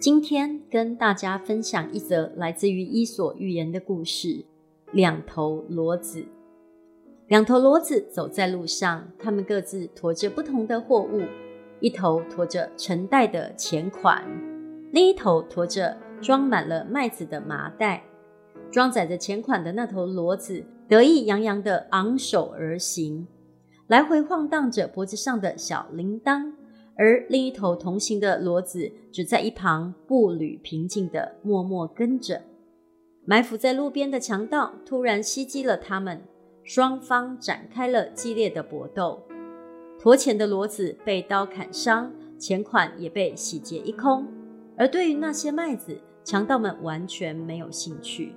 今天跟大家分享一则来自于《伊索寓言》的故事：两头骡子。两头骡子走在路上，他们各自驮着不同的货物，一头驮着成袋的钱款。另一头驮着装满了麦子的麻袋，装载着钱款的那头骡子得意洋洋地昂首而行，来回晃荡着脖子上的小铃铛；而另一头同行的骡子只在一旁步履平静地默默跟着。埋伏在路边的强盗突然袭击了他们，双方展开了激烈的搏斗。驮钱的骡子被刀砍伤，钱款也被洗劫一空。而对于那些麦子，强盗们完全没有兴趣。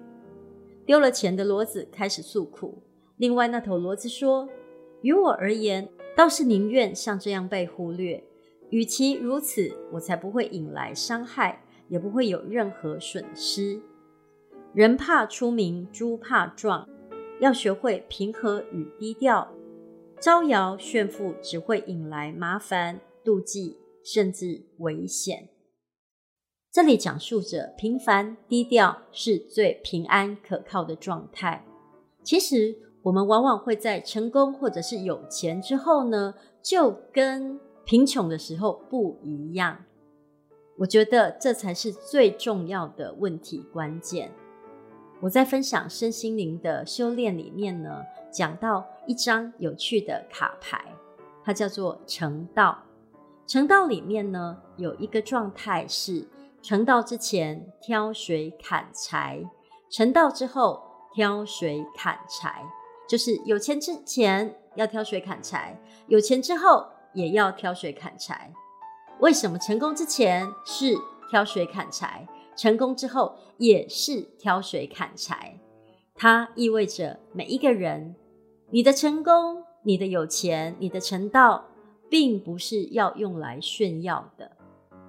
丢了钱的骡子开始诉苦，另外那头骡子说：“于我而言，倒是宁愿像这样被忽略。与其如此，我才不会引来伤害，也不会有任何损失。人怕出名，猪怕壮，要学会平和与低调。招摇炫富只会引来麻烦、妒忌，甚至危险。”这里讲述着平凡低调是最平安可靠的状态。其实，我们往往会在成功或者是有钱之后呢，就跟贫穷的时候不一样。我觉得这才是最重要的问题关键。我在分享身心灵的修炼里面呢，讲到一张有趣的卡牌，它叫做成道。成道里面呢，有一个状态是。成道之前挑水砍柴，成道之后挑水砍柴，就是有钱之前要挑水砍柴，有钱之后也要挑水砍柴。为什么成功之前是挑水砍柴，成功之后也是挑水砍柴？它意味着每一个人，你的成功、你的有钱、你的成道，并不是要用来炫耀的，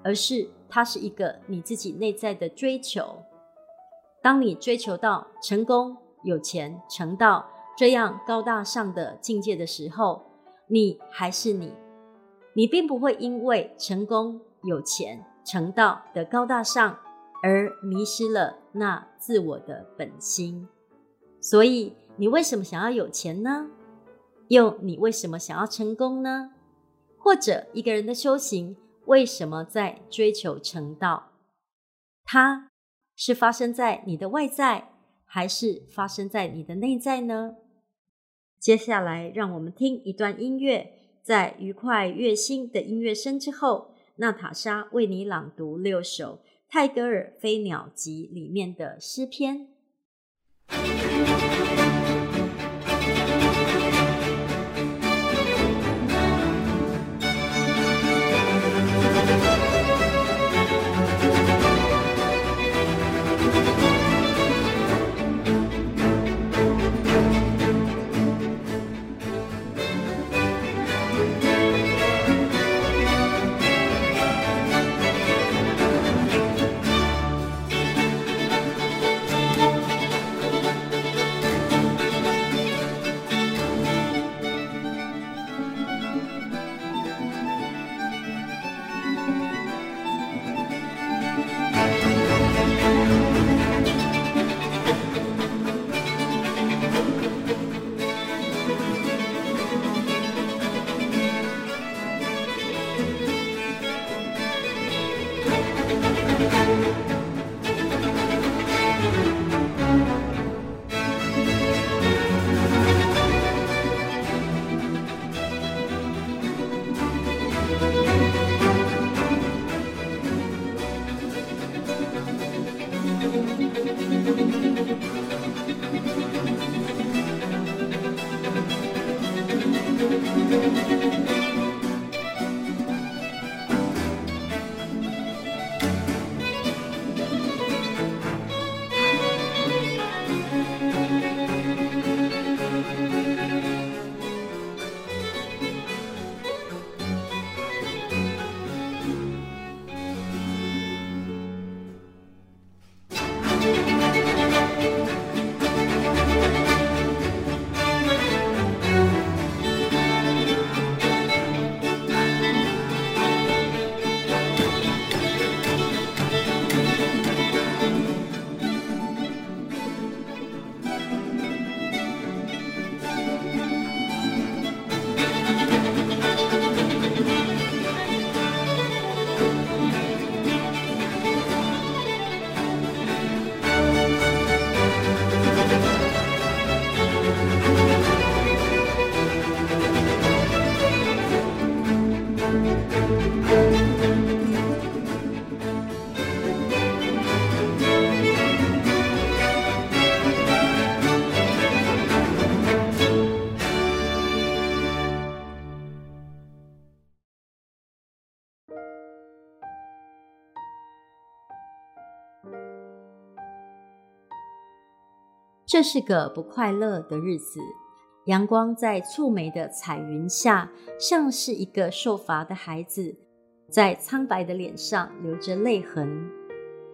而是。它是一个你自己内在的追求。当你追求到成功、有钱、成道这样高大上的境界的时候，你还是你，你并不会因为成功、有钱、成道的高大上而迷失了那自我的本心。所以，你为什么想要有钱呢？又你为什么想要成功呢？或者一个人的修行，为什么在追求成道？它是发生在你的外在，还是发生在你的内在呢？接下来，让我们听一段音乐，在愉快悦心的音乐声之后，娜塔莎为你朗读六首泰戈尔《飞鸟集》里面的诗篇。这是个不快乐的日子。阳光在蹙眉的彩云下，像是一个受罚的孩子，在苍白的脸上留着泪痕。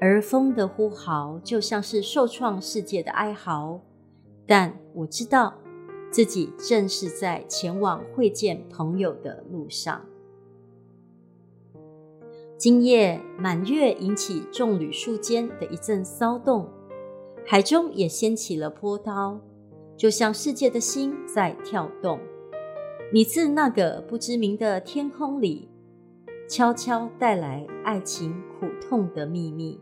而风的呼号，就像是受创世界的哀嚎。但我知道，自己正是在前往会见朋友的路上。今夜满月引起众旅树间的一阵骚动，海中也掀起了波涛。就像世界的心在跳动，你自那个不知名的天空里，悄悄带来爱情苦痛的秘密。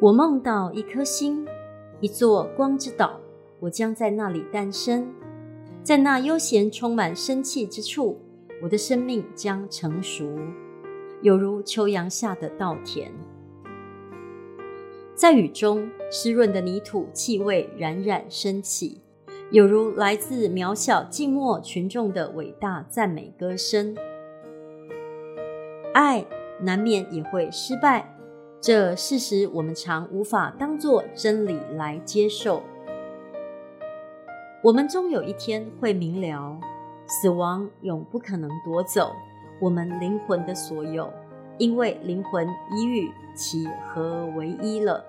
我梦到一颗星，一座光之岛，我将在那里诞生，在那悠闲充满生气之处，我的生命将成熟，犹如秋阳下的稻田。在雨中，湿润的泥土气味冉冉升起，有如来自渺小静默群众的伟大赞美歌声。爱难免也会失败，这事实我们常无法当作真理来接受。我们终有一天会明了，死亡永不可能夺走我们灵魂的所有，因为灵魂已与其合为一了。